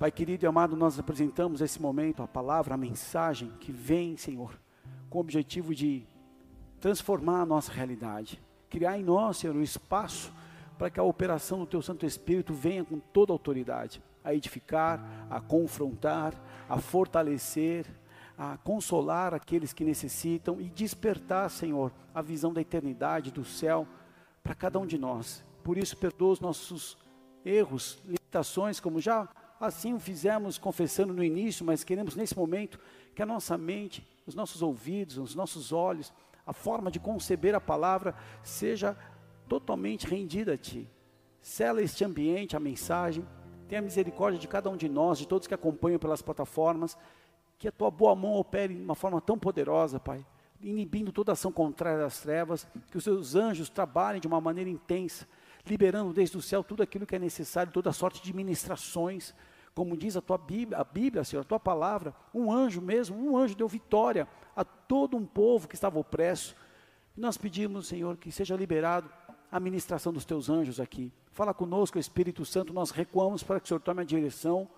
Pai querido e amado, nós apresentamos esse momento a palavra, a mensagem que vem, Senhor, com o objetivo de transformar a nossa realidade, criar em nós, Senhor, um espaço para que a operação do Teu Santo Espírito venha com toda a autoridade, a edificar, a confrontar, a fortalecer, a consolar aqueles que necessitam e despertar, Senhor, a visão da eternidade, do céu, para cada um de nós. Por isso, perdoa os nossos erros, limitações, como já assim o fizemos confessando no início, mas queremos nesse momento que a nossa mente, os nossos ouvidos, os nossos olhos, a forma de conceber a palavra seja totalmente rendida a Ti. Sela este ambiente, a mensagem, tenha misericórdia de cada um de nós, de todos que acompanham pelas plataformas, que a Tua boa mão opere de uma forma tão poderosa, Pai, inibindo toda ação contrária das trevas, que os Seus anjos trabalhem de uma maneira intensa, liberando desde o céu tudo aquilo que é necessário, toda sorte de ministrações, como diz a tua Bíblia, a Bíblia, Senhor, a tua palavra, um anjo mesmo, um anjo deu vitória a todo um povo que estava opresso. E nós pedimos, Senhor, que seja liberado a ministração dos teus anjos aqui. Fala conosco, Espírito Santo, nós recuamos para que o Senhor tome a direção.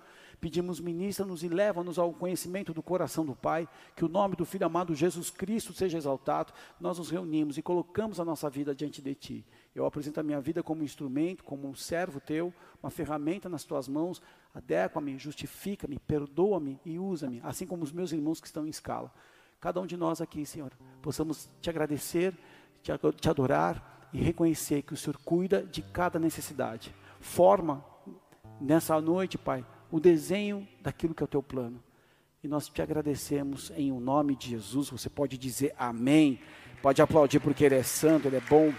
Pedimos, ministra-nos e leva-nos ao conhecimento do coração do Pai, que o nome do Filho amado Jesus Cristo seja exaltado. Nós nos reunimos e colocamos a nossa vida diante de Ti. Eu apresento a minha vida como um instrumento, como um servo Teu, uma ferramenta nas Tuas mãos. Adequa-me, justifica-me, perdoa-me e usa-me, assim como os meus irmãos que estão em escala. Cada um de nós aqui, Senhor, possamos Te agradecer, Te adorar e reconhecer que o Senhor cuida de cada necessidade. Forma nessa noite, Pai, o desenho daquilo que é o Teu plano. E nós te agradecemos em o nome de Jesus. Você pode dizer amém. Pode aplaudir porque Ele é santo, Ele é bom.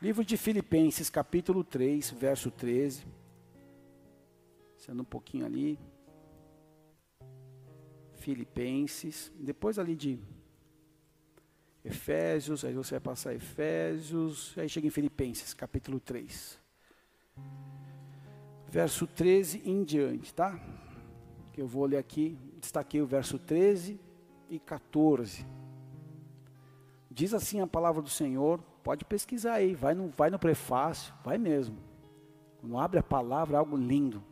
Livro de Filipenses, capítulo 3, verso 13. Sendo um pouquinho ali. Filipenses. Depois ali de Efésios, aí você vai passar Efésios, aí chega em Filipenses, capítulo 3. Verso 13 em diante, tá? Que eu vou ler aqui, destaquei o verso 13 e 14. Diz assim a palavra do Senhor, Pode pesquisar aí, vai no, vai no prefácio, vai mesmo. Quando abre a palavra, é algo lindo.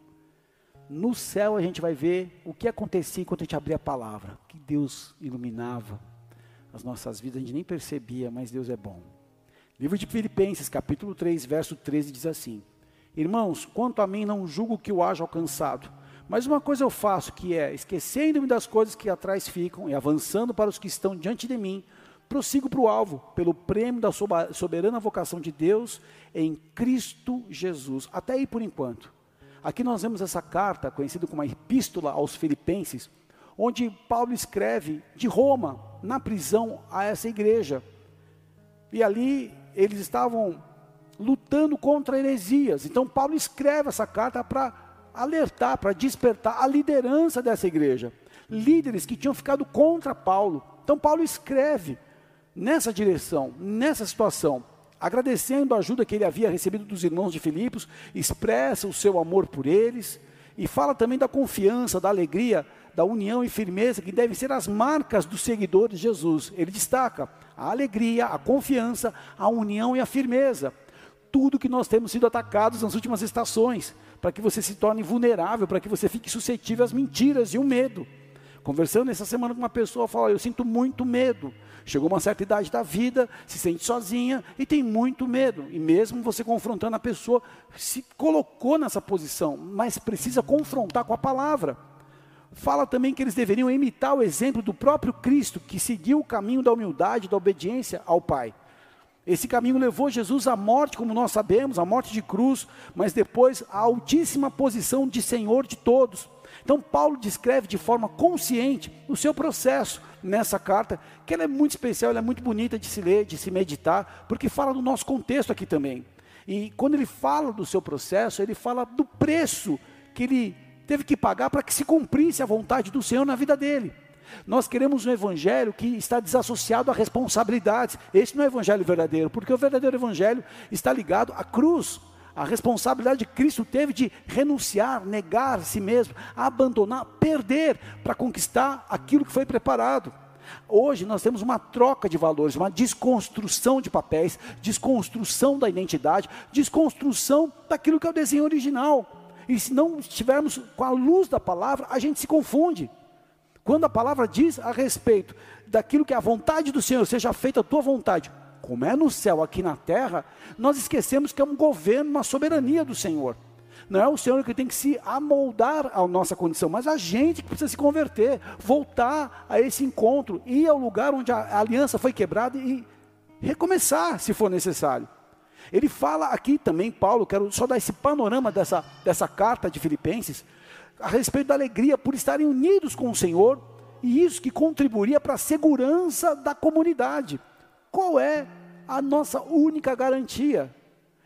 No céu a gente vai ver o que acontecia quando a gente abria a palavra. Que Deus iluminava as nossas vidas, a gente nem percebia, mas Deus é bom. Livro de Filipenses, capítulo 3, verso 13, diz assim: Irmãos, quanto a mim, não julgo que o haja alcançado. Mas uma coisa eu faço, que é, esquecendo-me das coisas que atrás ficam e avançando para os que estão diante de mim, prossigo para o alvo, pelo prêmio da soberana vocação de Deus em Cristo Jesus. Até aí por enquanto. Aqui nós vemos essa carta, conhecida como a Epístola aos Filipenses, onde Paulo escreve de Roma, na prisão, a essa igreja. E ali eles estavam lutando contra heresias. Então Paulo escreve essa carta para alertar, para despertar a liderança dessa igreja. Líderes que tinham ficado contra Paulo. Então Paulo escreve nessa direção, nessa situação, agradecendo a ajuda que ele havia recebido dos irmãos de Filipos, expressa o seu amor por eles e fala também da confiança, da alegria, da união e firmeza que devem ser as marcas dos seguidores de Jesus. Ele destaca a alegria, a confiança, a união e a firmeza. Tudo que nós temos sido atacados nas últimas estações, para que você se torne vulnerável, para que você fique suscetível às mentiras e o medo. Conversando essa semana com uma pessoa, fala: Eu sinto muito medo. Chegou uma certa idade da vida, se sente sozinha e tem muito medo. E mesmo você confrontando a pessoa, se colocou nessa posição, mas precisa confrontar com a palavra. Fala também que eles deveriam imitar o exemplo do próprio Cristo, que seguiu o caminho da humildade, da obediência ao Pai. Esse caminho levou Jesus à morte, como nós sabemos, à morte de cruz, mas depois à altíssima posição de Senhor de todos. Então, Paulo descreve de forma consciente o seu processo nessa carta, que ela é muito especial, ela é muito bonita de se ler, de se meditar, porque fala do nosso contexto aqui também. E quando ele fala do seu processo, ele fala do preço que ele teve que pagar para que se cumprisse a vontade do Senhor na vida dele. Nós queremos um evangelho que está desassociado a responsabilidades. Esse não é o evangelho verdadeiro, porque o verdadeiro evangelho está ligado à cruz a responsabilidade que Cristo teve de renunciar, negar a si mesmo, abandonar, perder para conquistar aquilo que foi preparado. Hoje nós temos uma troca de valores, uma desconstrução de papéis, desconstrução da identidade, desconstrução daquilo que é o desenho original. E se não estivermos com a luz da palavra, a gente se confunde. Quando a palavra diz a respeito daquilo que é a vontade do Senhor, seja feita a tua vontade, como é no céu, aqui na terra, nós esquecemos que é um governo, uma soberania do Senhor. Não é o Senhor que tem que se amoldar à nossa condição, mas a gente que precisa se converter, voltar a esse encontro, ir ao lugar onde a aliança foi quebrada e recomeçar, se for necessário. Ele fala aqui também, Paulo, quero só dar esse panorama dessa, dessa carta de Filipenses, a respeito da alegria por estarem unidos com o Senhor, e isso que contribuiria para a segurança da comunidade. Qual é a nossa única garantia?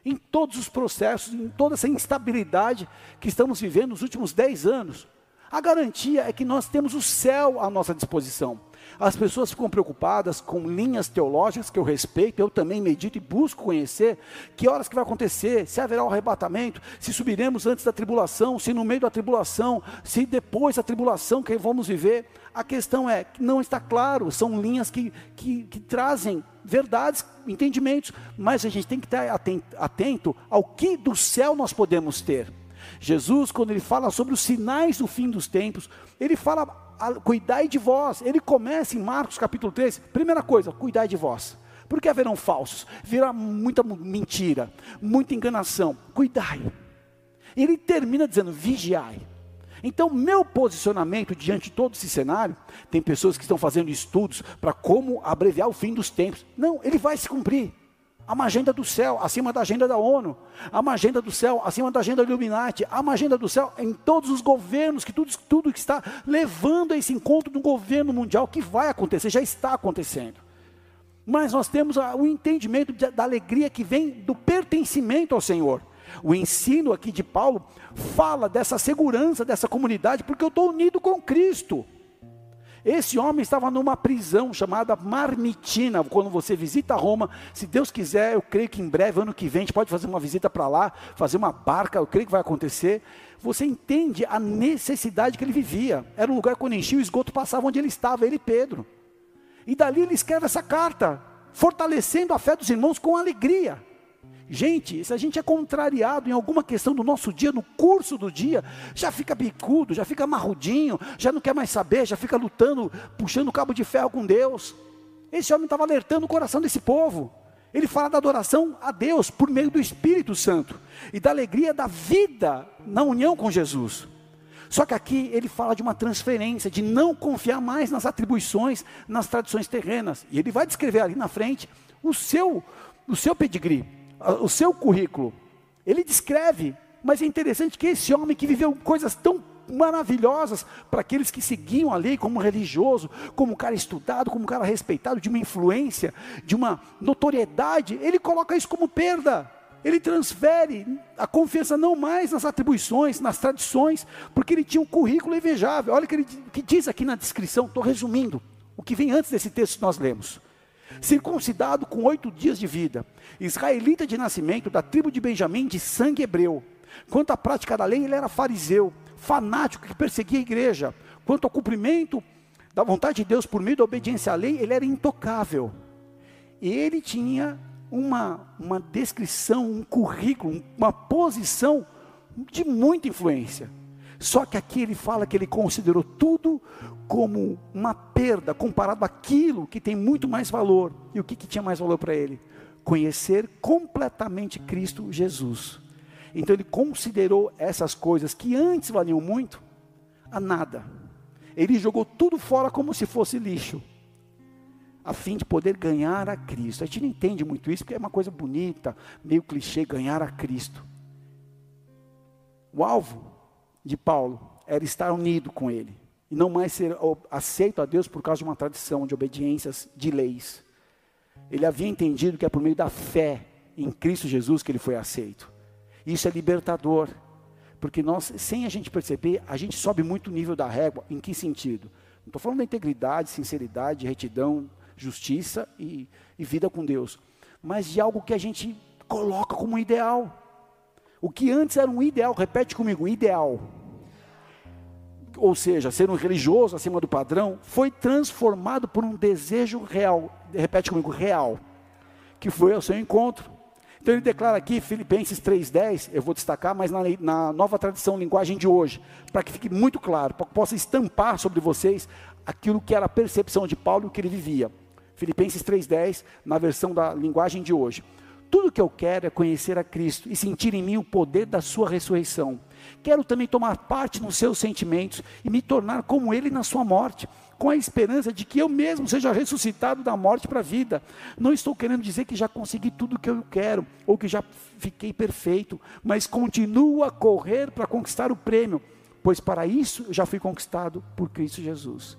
Em todos os processos, em toda essa instabilidade que estamos vivendo nos últimos dez anos, a garantia é que nós temos o céu à nossa disposição. As pessoas ficam preocupadas com linhas teológicas que eu respeito, eu também medito e busco conhecer que horas que vai acontecer, se haverá o um arrebatamento, se subiremos antes da tribulação, se no meio da tribulação, se depois da tribulação que vamos viver. A questão é que não está claro, são linhas que, que, que trazem verdades, entendimentos, mas a gente tem que estar atento, atento ao que do céu nós podemos ter. Jesus, quando ele fala sobre os sinais do fim dos tempos, ele fala cuidai de vós. Ele começa em Marcos capítulo 3, primeira coisa, cuidai de vós. Porque haverão falsos, virá muita mentira, muita enganação. Cuidai. Ele termina dizendo: vigiai. Então, meu posicionamento diante de todo esse cenário, tem pessoas que estão fazendo estudos para como abreviar o fim dos tempos. Não, ele vai se cumprir. Há uma agenda do céu acima da agenda da ONU. Há uma agenda do céu acima da agenda do Illuminati. Há uma agenda do céu em todos os governos, que tudo, tudo que está levando a esse encontro do governo mundial que vai acontecer, já está acontecendo. Mas nós temos o entendimento da alegria que vem do pertencimento ao Senhor. O ensino aqui de Paulo fala dessa segurança dessa comunidade, porque eu estou unido com Cristo. Esse homem estava numa prisão chamada Marmitina. Quando você visita Roma, se Deus quiser, eu creio que em breve, ano que vem, a gente pode fazer uma visita para lá, fazer uma barca, eu creio que vai acontecer. Você entende a necessidade que ele vivia. Era um lugar quando enchia o esgoto passava onde ele estava, ele e Pedro. E dali ele escreve essa carta, fortalecendo a fé dos irmãos com alegria. Gente, se a gente é contrariado em alguma questão do nosso dia, no curso do dia, já fica bicudo, já fica marrudinho, já não quer mais saber, já fica lutando, puxando cabo de ferro com Deus. Esse homem estava alertando o coração desse povo. Ele fala da adoração a Deus por meio do Espírito Santo e da alegria da vida na união com Jesus. Só que aqui ele fala de uma transferência, de não confiar mais nas atribuições, nas tradições terrenas. E ele vai descrever ali na frente o seu, o seu pedigree o seu currículo. Ele descreve, mas é interessante que esse homem que viveu coisas tão maravilhosas para aqueles que seguiam a lei como religioso, como um cara estudado, como um cara respeitado, de uma influência, de uma notoriedade, ele coloca isso como perda. Ele transfere a confiança não mais nas atribuições, nas tradições, porque ele tinha um currículo invejável. Olha o que ele que diz aqui na descrição, estou resumindo o que vem antes desse texto que nós lemos circuncidado com oito dias de vida, israelita de nascimento, da tribo de Benjamim, de sangue hebreu. Quanto à prática da lei, ele era fariseu, fanático que perseguia a igreja. Quanto ao cumprimento da vontade de Deus por meio da obediência à lei, ele era intocável. E ele tinha uma, uma descrição, um currículo, uma posição de muita influência. Só que aqui ele fala que ele considerou tudo como uma perda comparado àquilo que tem muito mais valor. E o que, que tinha mais valor para ele? Conhecer completamente Cristo Jesus. Então ele considerou essas coisas que antes valiam muito a nada. Ele jogou tudo fora como se fosse lixo, a fim de poder ganhar a Cristo. A gente não entende muito isso porque é uma coisa bonita, meio clichê ganhar a Cristo. O alvo de Paulo era estar unido com ele e não mais ser aceito a Deus por causa de uma tradição de obediências de leis. Ele havia entendido que é por meio da fé em Cristo Jesus que ele foi aceito. Isso é libertador, porque nós, sem a gente perceber, a gente sobe muito o nível da régua. Em que sentido? Não estou falando da integridade, sinceridade, retidão, justiça e, e vida com Deus, mas de algo que a gente coloca como ideal. O que antes era um ideal, repete comigo, ideal ou seja, ser um religioso acima do padrão, foi transformado por um desejo real, repete comigo, real, que foi ao seu encontro. Então ele declara aqui, Filipenses 3,10, eu vou destacar, mas na, na nova tradição, linguagem de hoje, para que fique muito claro, para que possa estampar sobre vocês aquilo que era a percepção de Paulo e o que ele vivia. Filipenses 3,10, na versão da linguagem de hoje. Tudo que eu quero é conhecer a Cristo e sentir em mim o poder da sua ressurreição. Quero também tomar parte nos seus sentimentos e me tornar como ele na sua morte com a esperança de que eu mesmo seja ressuscitado da morte para a vida. Não estou querendo dizer que já consegui tudo o que eu quero, ou que já fiquei perfeito, mas continuo a correr para conquistar o prêmio, pois para isso eu já fui conquistado por Cristo Jesus.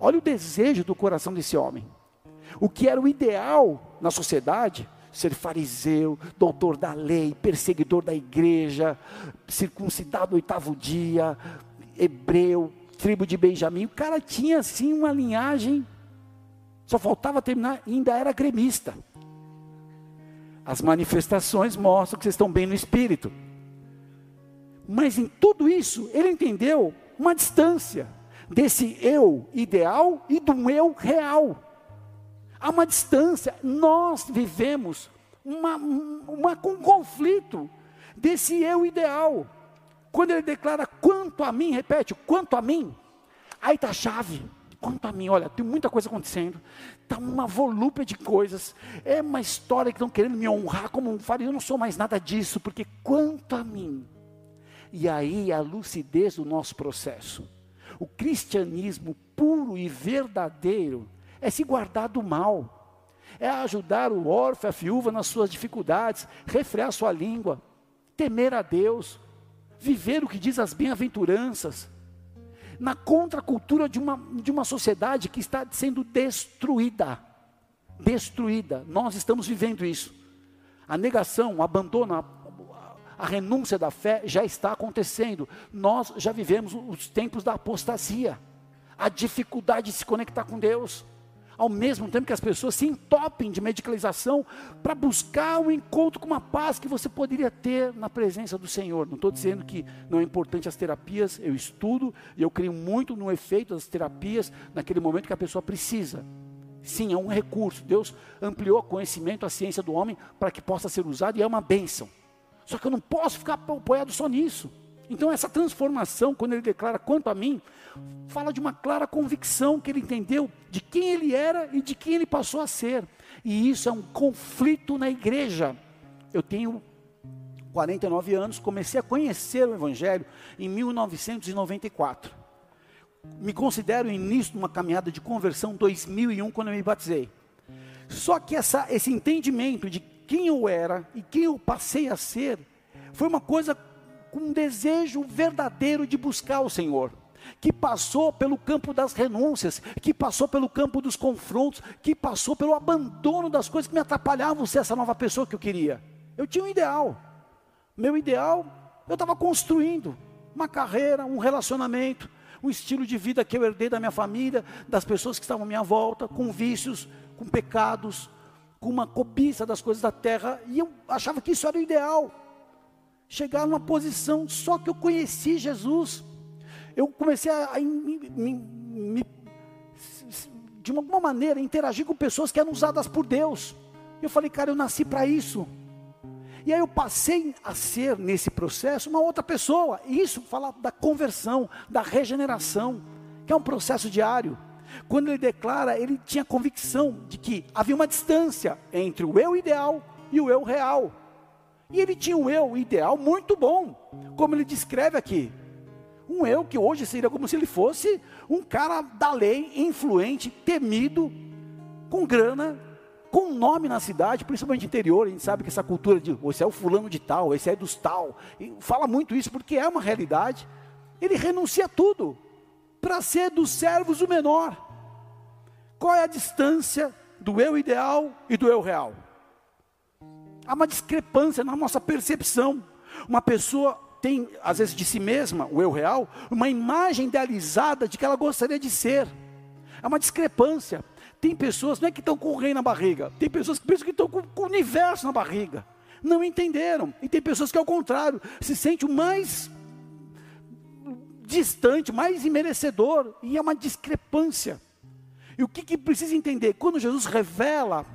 Olha o desejo do coração desse homem. O que era o ideal na sociedade, ser fariseu, doutor da lei, perseguidor da igreja, circuncidado no oitavo dia, hebreu, tribo de Benjamim. O cara tinha assim uma linhagem, só faltava terminar, ainda era gremista. As manifestações mostram que vocês estão bem no espírito. Mas em tudo isso, ele entendeu uma distância desse eu ideal e do eu real. Há uma distância. Nós vivemos uma, uma, um conflito desse eu ideal. Quando ele declara quanto a mim, repete, quanto a mim, aí está a chave. Quanto a mim, olha, tem muita coisa acontecendo, está uma volúpia de coisas, é uma história que estão querendo me honrar como um fariseu, eu não sou mais nada disso, porque quanto a mim, e aí a lucidez do nosso processo, o cristianismo puro e verdadeiro é se guardar do mal, é ajudar o órfão, a viúva nas suas dificuldades, refrear sua língua, temer a Deus, viver o que diz as bem-aventuranças, na contracultura de uma, de uma sociedade que está sendo destruída. Destruída. Nós estamos vivendo isso. A negação, o abandono, a, a renúncia da fé já está acontecendo. Nós já vivemos os tempos da apostasia, a dificuldade de se conectar com Deus ao mesmo tempo que as pessoas se entopem de medicalização para buscar o um encontro com uma paz que você poderia ter na presença do Senhor. Não estou dizendo que não é importante as terapias, eu estudo e eu creio muito no efeito das terapias naquele momento que a pessoa precisa. Sim, é um recurso. Deus ampliou o conhecimento, a ciência do homem para que possa ser usado e é uma bênção. Só que eu não posso ficar apoiado só nisso. Então, essa transformação, quando ele declara quanto a mim, fala de uma clara convicção que ele entendeu de quem ele era e de quem ele passou a ser. E isso é um conflito na igreja. Eu tenho 49 anos, comecei a conhecer o Evangelho em 1994. Me considero início de uma caminhada de conversão 2001, quando eu me batizei. Só que essa, esse entendimento de quem eu era e quem eu passei a ser, foi uma coisa com um desejo verdadeiro de buscar o Senhor, que passou pelo campo das renúncias, que passou pelo campo dos confrontos, que passou pelo abandono das coisas que me atrapalhavam ser essa nova pessoa que eu queria. Eu tinha um ideal. Meu ideal, eu estava construindo uma carreira, um relacionamento, um estilo de vida que eu herdei da minha família, das pessoas que estavam à minha volta, com vícios, com pecados, com uma cobiça das coisas da terra, e eu achava que isso era o ideal chegar numa posição só que eu conheci Jesus. Eu comecei a, a me, me, de alguma maneira interagir com pessoas que eram usadas por Deus. Eu falei, cara, eu nasci para isso. E aí eu passei a ser nesse processo uma outra pessoa. Isso fala da conversão, da regeneração, que é um processo diário. Quando ele declara, ele tinha convicção de que havia uma distância entre o eu ideal e o eu real. E ele tinha um eu ideal muito bom, como ele descreve aqui. Um eu que hoje seria como se ele fosse um cara da lei, influente, temido, com grana, com nome na cidade, principalmente interior. A gente sabe que essa cultura de esse é o fulano de tal, esse é dos tal, fala muito isso porque é uma realidade. Ele renuncia a tudo para ser dos servos o menor. Qual é a distância do eu ideal e do eu real? Há uma discrepância na nossa percepção. Uma pessoa tem, às vezes, de si mesma, o eu real, uma imagem idealizada de que ela gostaria de ser. Há uma discrepância. Tem pessoas, não é que estão com o rei na barriga, tem pessoas que pensam que estão com, com o universo na barriga. Não entenderam. E tem pessoas que, ao contrário, se sentem o mais distante, mais imerecedor, e é uma discrepância. E o que, que precisa entender? Quando Jesus revela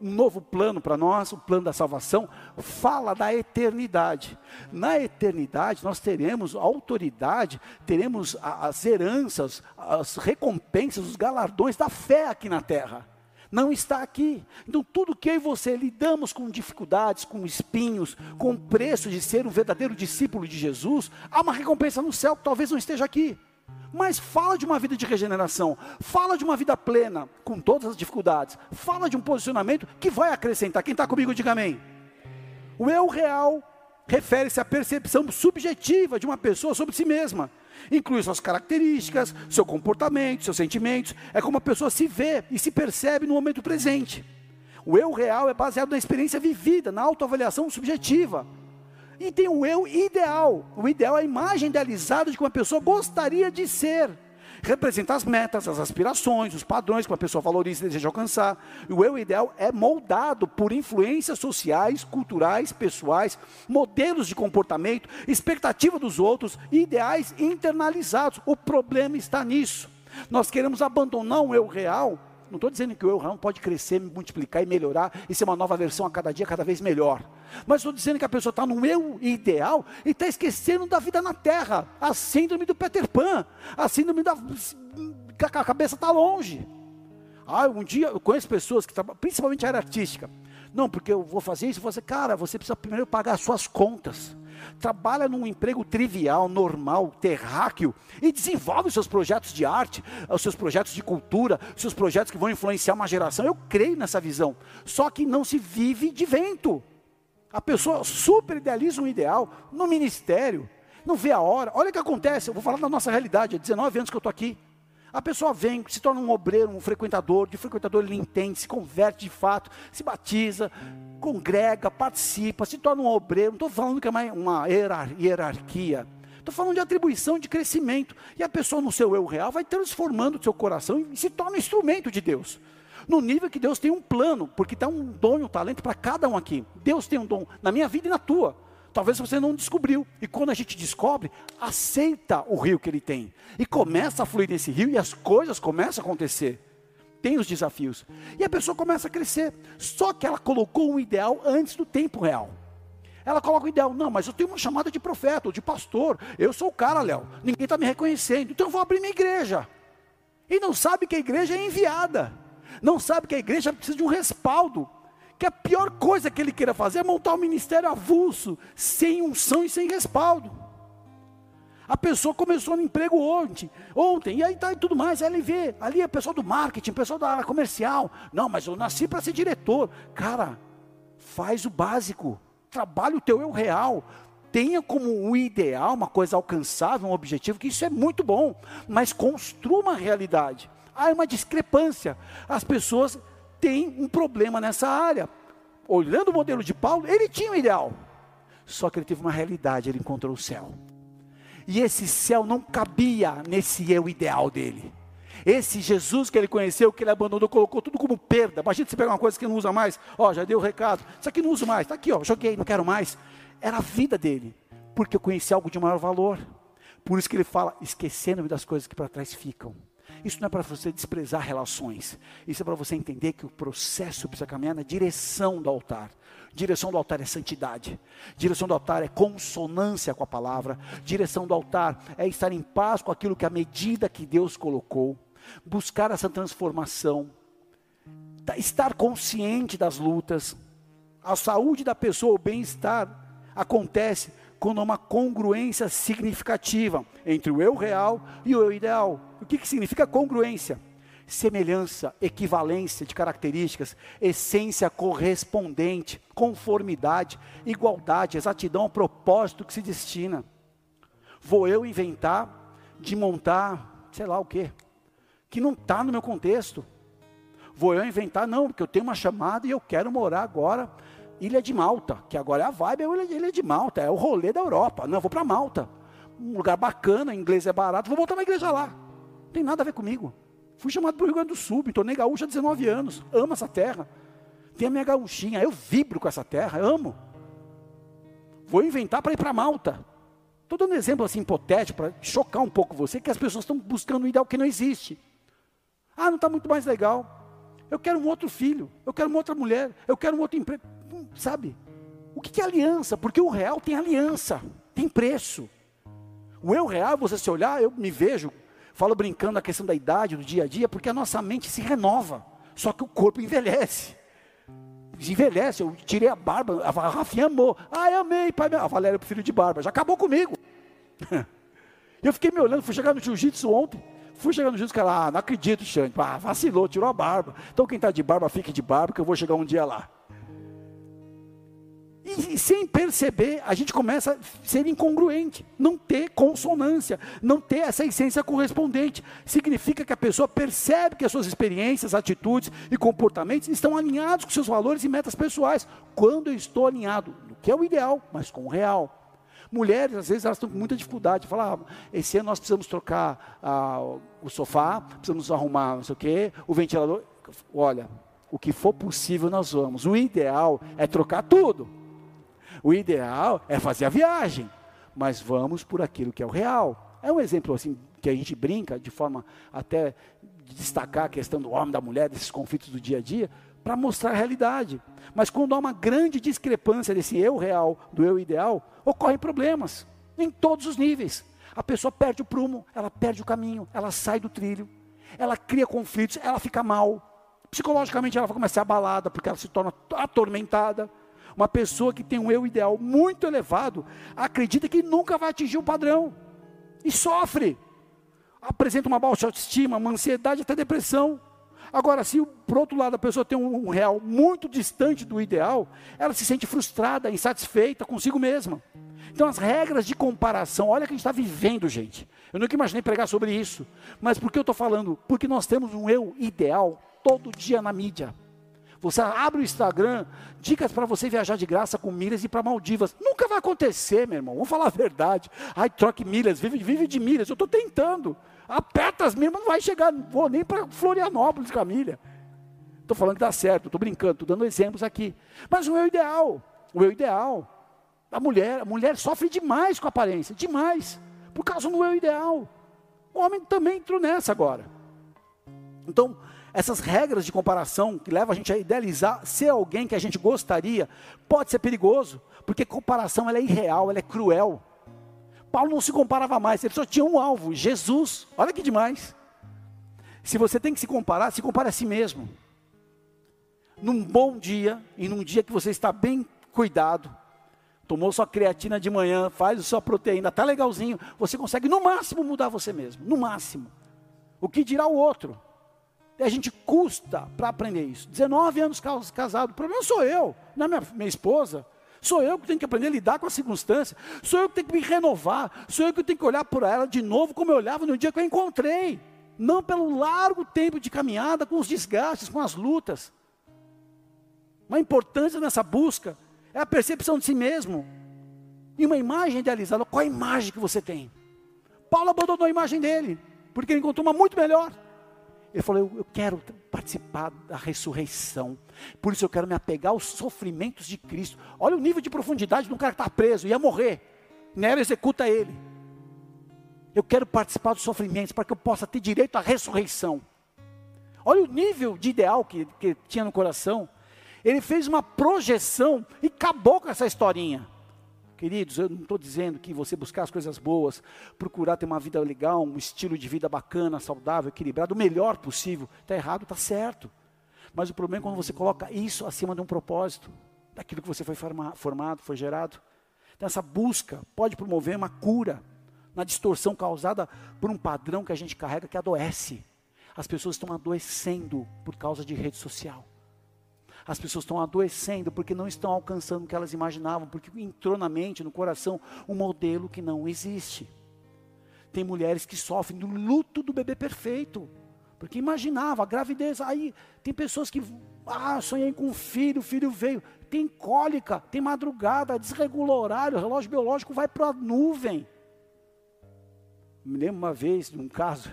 um novo plano para nós, o plano da salvação, fala da eternidade. Na eternidade, nós teremos autoridade, teremos as heranças, as recompensas, os galardões da fé aqui na terra. Não está aqui. Então, tudo que eu e você lidamos com dificuldades, com espinhos, com o preço de ser um verdadeiro discípulo de Jesus, há uma recompensa no céu que talvez não esteja aqui. Mas fala de uma vida de regeneração, fala de uma vida plena, com todas as dificuldades, fala de um posicionamento que vai acrescentar. Quem está comigo, diga amém. O eu real refere-se à percepção subjetiva de uma pessoa sobre si mesma. Inclui suas características, seu comportamento, seus sentimentos. É como a pessoa se vê e se percebe no momento presente. O eu real é baseado na experiência vivida, na autoavaliação subjetiva. E tem o eu ideal. O ideal é a imagem idealizada de que uma pessoa gostaria de ser. Representar as metas, as aspirações, os padrões que uma pessoa valoriza e deseja alcançar. O eu ideal é moldado por influências sociais, culturais, pessoais, modelos de comportamento, expectativa dos outros, ideais internalizados. O problema está nisso. Nós queremos abandonar o eu real não estou dizendo que o eu não pode crescer, multiplicar e melhorar e ser uma nova versão a cada dia, cada vez melhor. Mas estou dizendo que a pessoa está no eu ideal e está esquecendo da vida na terra. A síndrome do Peter Pan, a síndrome da. a cabeça está longe. Ah, um dia eu conheço pessoas que trabalham, principalmente a área artística. Não, porque eu vou fazer isso, você, cara, você precisa primeiro pagar as suas contas trabalha num emprego trivial, normal, terráqueo e desenvolve os seus projetos de arte, os seus projetos de cultura, os seus projetos que vão influenciar uma geração. Eu creio nessa visão. Só que não se vive de vento. A pessoa super idealiza um ideal no ministério, não vê a hora. Olha o que acontece, eu vou falar da nossa realidade, há 19 anos que eu estou aqui. A pessoa vem, se torna um obreiro, um frequentador, de frequentador ele entende, se converte de fato, se batiza, congrega, participa, se torna um obreiro. Não estou falando que é uma, uma hierarquia. Estou falando de atribuição, de crescimento. E a pessoa no seu eu real vai transformando o seu coração e se torna um instrumento de Deus. No nível que Deus tem um plano, porque tem um dom e um talento para cada um aqui. Deus tem um dom na minha vida e na tua. Talvez você não descobriu. E quando a gente descobre, aceita o rio que ele tem. E começa a fluir nesse rio e as coisas começam a acontecer. Tem os desafios. E a pessoa começa a crescer. Só que ela colocou um ideal antes do tempo real. Ela coloca o ideal, não, mas eu tenho uma chamada de profeta ou de pastor. Eu sou o cara, Léo. Ninguém está me reconhecendo. Então eu vou abrir minha igreja. E não sabe que a igreja é enviada. Não sabe que a igreja precisa de um respaldo que a pior coisa que ele queira fazer é montar um ministério avulso, sem unção e sem respaldo. A pessoa começou no emprego ontem, ontem, e aí tá e tudo mais, aí ele vê, ali é pessoal do marketing, pessoal da área comercial. Não, mas eu nasci para ser diretor. Cara, faz o básico, trabalhe o teu eu real, tenha como um ideal, uma coisa alcançável, um objetivo, que isso é muito bom, mas construa uma realidade. Há uma discrepância. As pessoas tem um problema nessa área. Olhando o modelo de Paulo, ele tinha um ideal. Só que ele teve uma realidade, ele encontrou o céu. E esse céu não cabia nesse eu ideal dele. Esse Jesus que ele conheceu, que ele abandonou, colocou tudo como perda. Imagina se pegar uma coisa que não usa mais. Ó, já deu o recado. Isso aqui não uso mais. Está aqui, ó, joguei, não quero mais. Era a vida dele. Porque eu conheci algo de maior valor. Por isso que ele fala, esquecendo-me das coisas que para trás ficam. Isso não é para você desprezar relações. Isso é para você entender que o processo precisa caminhar na direção do altar. Direção do altar é santidade. Direção do altar é consonância com a palavra. Direção do altar é estar em paz com aquilo que a medida que Deus colocou. Buscar essa transformação. Estar consciente das lutas. A saúde da pessoa, o bem-estar acontece quando há uma congruência significativa entre o eu real e o eu ideal. O que, que significa congruência? Semelhança, equivalência de características, essência correspondente, conformidade, igualdade, exatidão ao propósito que se destina. Vou eu inventar de montar, sei lá o quê, que não está no meu contexto. Vou eu inventar, não, porque eu tenho uma chamada e eu quero morar agora Ilha de Malta, que agora é a vibe, é a Ilha de Malta, é o rolê da Europa. Não, eu vou para Malta, um lugar bacana, inglês é barato, vou voltar na igreja lá. Não tem nada a ver comigo. Fui chamado para o Rio Grande do Sul, me tornei gaúcho há 19 anos, amo essa terra. Tem a minha gaúchinha, eu vibro com essa terra, amo. Vou inventar para ir para Malta. Estou dando um exemplo assim hipotético para chocar um pouco você, que as pessoas estão buscando um ideal que não existe. Ah, não está muito mais legal. Eu quero um outro filho, eu quero uma outra mulher, eu quero um outro emprego. Sabe? O que é aliança? Porque o real tem aliança, tem preço. O eu real, você se olhar, eu me vejo, falo brincando a questão da idade, do dia a dia, porque a nossa mente se renova, só que o corpo envelhece. Envelhece, eu tirei a barba, a Rafinha amou. Ai, amei, pai. A Valéria, filho de barba, já acabou comigo. eu fiquei me olhando, fui chegar no jiu-jitsu ontem. Fui chegar no jiu-jitsu, cara, ah, não acredito, Xande. Ah, vacilou, tirou a barba. Então quem está de barba, fique de barba, que eu vou chegar um dia lá. E, sem perceber, a gente começa a ser incongruente, não ter consonância, não ter essa essência correspondente. Significa que a pessoa percebe que as suas experiências, atitudes e comportamentos estão alinhados com seus valores e metas pessoais. Quando eu estou alinhado no que é o ideal, mas com o real. Mulheres, às vezes, elas estão com muita dificuldade. Falar, ah, esse ano nós precisamos trocar ah, o sofá, precisamos arrumar não sei o quê, o ventilador. Olha, o que for possível nós vamos. O ideal é trocar tudo. O ideal é fazer a viagem, mas vamos por aquilo que é o real. É um exemplo assim que a gente brinca de forma até de destacar a questão do homem, da mulher, desses conflitos do dia a dia, para mostrar a realidade. Mas quando há uma grande discrepância desse eu real do eu ideal, ocorrem problemas em todos os níveis. A pessoa perde o prumo, ela perde o caminho, ela sai do trilho, ela cria conflitos, ela fica mal. Psicologicamente ela vai começar abalada, porque ela se torna atormentada. Uma pessoa que tem um eu ideal muito elevado, acredita que nunca vai atingir o padrão e sofre. Apresenta uma baixa autoestima, uma ansiedade, até depressão. Agora, se por outro lado a pessoa tem um, real muito distante do ideal, ela se sente frustrada, insatisfeita consigo mesma. Então, as regras de comparação, olha que a gente está vivendo, gente. Eu nunca imaginei pregar sobre isso. Mas por que eu estou falando? Porque nós temos um eu ideal todo dia na mídia. Você abre o Instagram, dicas para você viajar de graça com milhas e para Maldivas. Nunca vai acontecer, meu irmão. Vamos falar a verdade. Ai, troque milhas, vive, vive de milhas. Eu estou tentando. Aperta as milhas, não vai chegar, vou nem para Florianópolis com a milha. Estou falando que dá certo, estou brincando, estou dando exemplos aqui. Mas o meu ideal, o meu ideal, a mulher, a mulher sofre demais com a aparência, demais, por causa do meu ideal. O homem também entrou nessa agora. Então, essas regras de comparação que levam a gente a idealizar ser alguém que a gente gostaria, pode ser perigoso, porque comparação ela é irreal, ela é cruel. Paulo não se comparava mais, ele só tinha um alvo, Jesus. Olha que demais. Se você tem que se comparar, se compare a si mesmo. Num bom dia e num dia que você está bem cuidado, tomou sua creatina de manhã, faz a sua proteína, está legalzinho, você consegue no máximo mudar você mesmo, no máximo. O que dirá o outro? A gente custa para aprender isso. 19 anos casado, o problema sou eu, não é minha, minha esposa. Sou eu que tenho que aprender a lidar com a circunstância. Sou eu que tenho que me renovar. Sou eu que tenho que olhar por ela de novo como eu olhava no dia que eu encontrei. Não pelo largo tempo de caminhada, com os desgastes, com as lutas. Uma importância nessa busca é a percepção de si mesmo. E uma imagem idealizada. Qual a imagem que você tem? Paulo abandonou a imagem dele, porque ele encontrou uma muito melhor. Ele falou: eu, eu, quero participar da ressurreição. Por isso eu quero me apegar aos sofrimentos de Cristo. Olha o nível de profundidade de um cara que está preso, ia morrer. Nero executa ele. Eu quero participar dos sofrimentos para que eu possa ter direito à ressurreição. Olha o nível de ideal que, que tinha no coração. Ele fez uma projeção e acabou com essa historinha. Queridos, eu não estou dizendo que você buscar as coisas boas, procurar ter uma vida legal, um estilo de vida bacana, saudável, equilibrado, o melhor possível, está errado, está certo. Mas o problema é quando você coloca isso acima de um propósito, daquilo que você foi formado, foi gerado. Então, essa busca pode promover uma cura na distorção causada por um padrão que a gente carrega que adoece. As pessoas estão adoecendo por causa de rede social. As pessoas estão adoecendo porque não estão alcançando o que elas imaginavam, porque entrou na mente, no coração, um modelo que não existe. Tem mulheres que sofrem do luto do bebê perfeito, porque imaginava a gravidez. Aí tem pessoas que, ah, sonhei com um filho, o filho veio. Tem cólica, tem madrugada, desregula o horário, o relógio biológico vai para a nuvem. Me lembro uma vez de um caso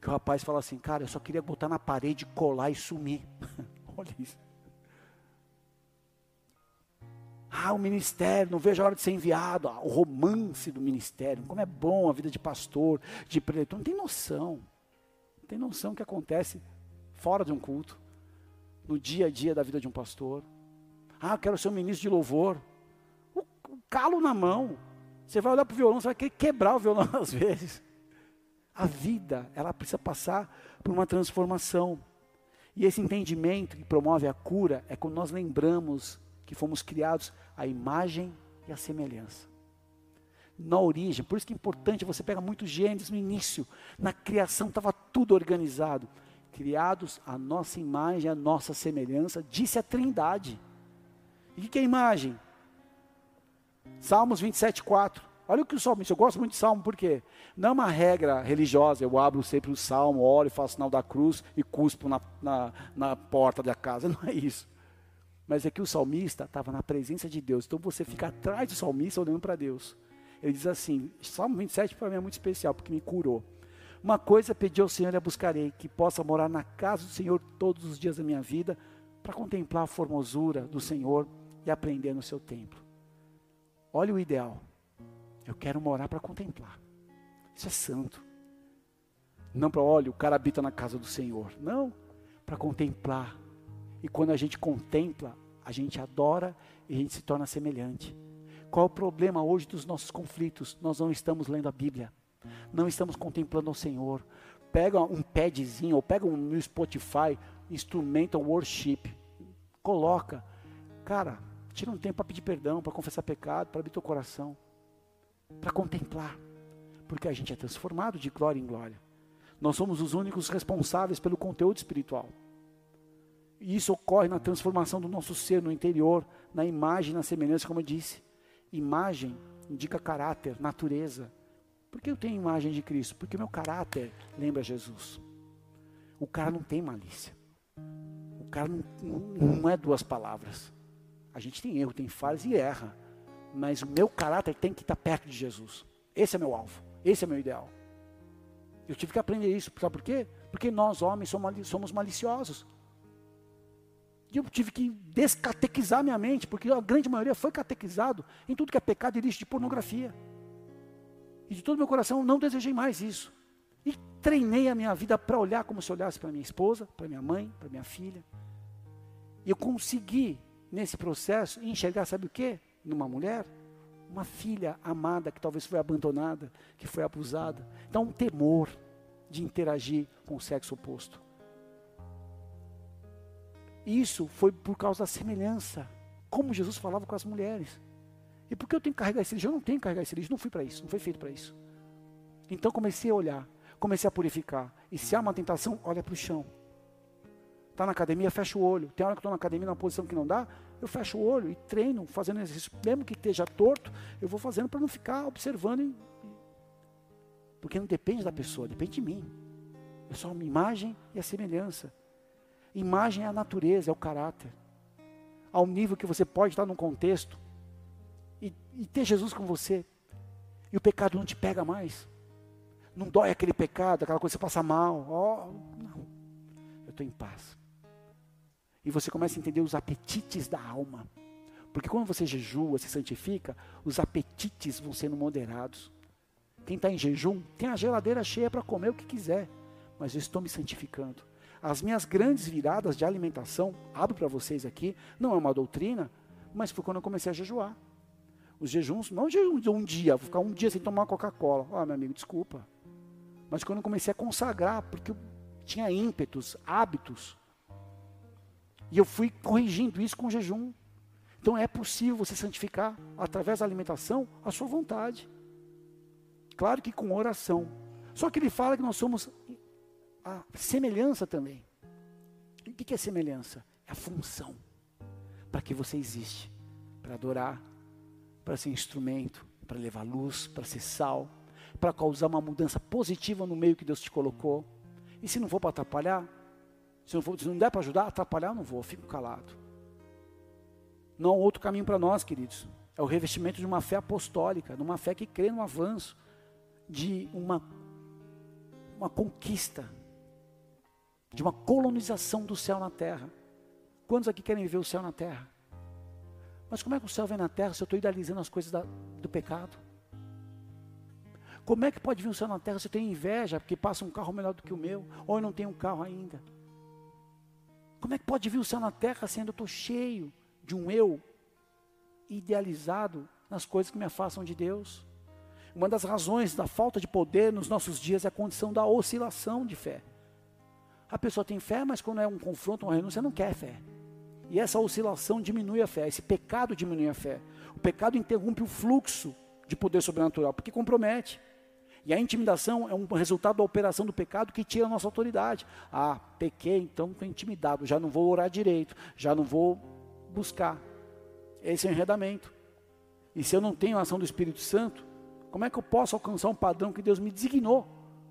que o rapaz falou assim: Cara, eu só queria botar na parede, colar e sumir. Olha isso. Ah, o ministério, não vejo a hora de ser enviado. Ah, o romance do ministério, como é bom a vida de pastor, de preletor. Não tem noção. Não tem noção o que acontece fora de um culto, no dia a dia da vida de um pastor. Ah, eu quero ser um ministro de louvor. O, o calo na mão. Você vai olhar para o violão, você vai querer quebrar o violão às vezes. A vida, ela precisa passar por uma transformação. E esse entendimento que promove a cura é quando nós lembramos que fomos criados à imagem e à semelhança. Na origem, por isso que é importante, você pega muitos Gênesis no início, na criação estava tudo organizado. Criados à nossa imagem, à nossa semelhança, disse a Trindade. E o que é imagem? Salmos 27, 4. Olha o que o salmista, eu gosto muito de salmo, por quê? Não é uma regra religiosa, eu abro sempre o salmo, oro, faço sinal da cruz e cuspo na, na, na porta da casa, não é isso. Mas é que o salmista estava na presença de Deus, então você fica atrás do salmista olhando para Deus. Ele diz assim, Salmo 27 para mim é muito especial, porque me curou. Uma coisa pedi ao Senhor e a buscarei, que possa morar na casa do Senhor todos os dias da minha vida, para contemplar a formosura do Senhor e aprender no seu templo. Olha o ideal. Eu quero morar para contemplar. Isso é santo. Não para, olha, o cara habita na casa do Senhor. Não, para contemplar. E quando a gente contempla, a gente adora e a gente se torna semelhante. Qual é o problema hoje dos nossos conflitos? Nós não estamos lendo a Bíblia. Não estamos contemplando o Senhor. Pega um padzinho ou pega um no Spotify, instrumental worship. Coloca. Cara, tira um tempo para pedir perdão, para confessar pecado, para abrir teu coração para contemplar, porque a gente é transformado de glória em glória. Nós somos os únicos responsáveis pelo conteúdo espiritual. E isso ocorre na transformação do nosso ser no interior, na imagem, na semelhança, como eu disse. Imagem indica caráter, natureza. Por que eu tenho imagem de Cristo? Porque meu caráter lembra Jesus. O cara não tem malícia. O cara não, não é duas palavras. A gente tem erro, tem falhas e erra mas o meu caráter tem que estar perto de Jesus. Esse é meu alvo, esse é meu ideal. Eu tive que aprender isso, sabe por quê? Porque nós, homens, somos maliciosos. E eu tive que descatequizar minha mente, porque a grande maioria foi catequizado em tudo que é pecado e lixo de pornografia. E de todo meu coração não desejei mais isso. E treinei a minha vida para olhar como se olhasse para minha esposa, para minha mãe, para minha filha. E eu consegui, nesse processo, enxergar, sabe o quê? numa mulher, uma filha amada que talvez foi abandonada, que foi abusada. Então, um temor de interagir com o sexo oposto. Isso foi por causa da semelhança, como Jesus falava com as mulheres. E por que eu tenho que carregar esse lixo? Eu não tenho que carregar esse lixo, não fui para isso, não foi feito para isso. Então comecei a olhar, comecei a purificar. E se há uma tentação, olha para o chão. Está na academia, fecha o olho. Tem hora que estou na academia numa posição que não dá, eu fecho o olho e treino, fazendo exercício, mesmo que esteja torto, eu vou fazendo para não ficar observando. E, porque não depende da pessoa, depende de mim. É só uma imagem e a semelhança. Imagem é a natureza, é o caráter. Ao nível que você pode estar num contexto e, e ter Jesus com você. E o pecado não te pega mais. Não dói aquele pecado, aquela coisa que você passa mal. Oh, não. Eu estou em paz. E você começa a entender os apetites da alma. Porque quando você jejua, se santifica, os apetites vão sendo moderados. Quem está em jejum tem a geladeira cheia para comer o que quiser, mas eu estou me santificando. As minhas grandes viradas de alimentação, abro para vocês aqui, não é uma doutrina, mas foi quando eu comecei a jejuar. Os jejuns, não de um dia, vou ficar um dia sem tomar Coca-Cola. Ah, meu amigo, desculpa. Mas quando eu comecei a consagrar, porque eu tinha ímpetos, hábitos, e eu fui corrigindo isso com jejum. Então é possível você santificar, através da alimentação, a sua vontade. Claro que com oração. Só que ele fala que nós somos a semelhança também. o que é semelhança? É a função. Para que você existe. Para adorar, para ser instrumento, para levar luz, para ser sal, para causar uma mudança positiva no meio que Deus te colocou. E se não for para atrapalhar, se não, for, se não der para ajudar, atrapalhar, eu não vou, eu fico calado. Não há outro caminho para nós, queridos. É o revestimento de uma fé apostólica, de uma fé que crê no avanço, de uma, uma conquista, de uma colonização do céu na terra. Quantos aqui querem ver o céu na terra? Mas como é que o céu vem na terra se eu estou idealizando as coisas da, do pecado? Como é que pode vir o céu na terra se eu tenho inveja porque passa um carro melhor do que o meu, ou eu não tenho um carro ainda? Como é que pode vir o céu na terra sendo eu estou cheio de um eu idealizado nas coisas que me afastam de Deus? Uma das razões da falta de poder nos nossos dias é a condição da oscilação de fé. A pessoa tem fé, mas quando é um confronto, uma renúncia, não quer fé. E essa oscilação diminui a fé, esse pecado diminui a fé. O pecado interrompe o fluxo de poder sobrenatural, porque compromete. E a intimidação é um resultado da operação do pecado que tira a nossa autoridade. Ah, pequei, então estou intimidado, já não vou orar direito, já não vou buscar. Esse é o enredamento. E se eu não tenho a ação do Espírito Santo, como é que eu posso alcançar um padrão que Deus me designou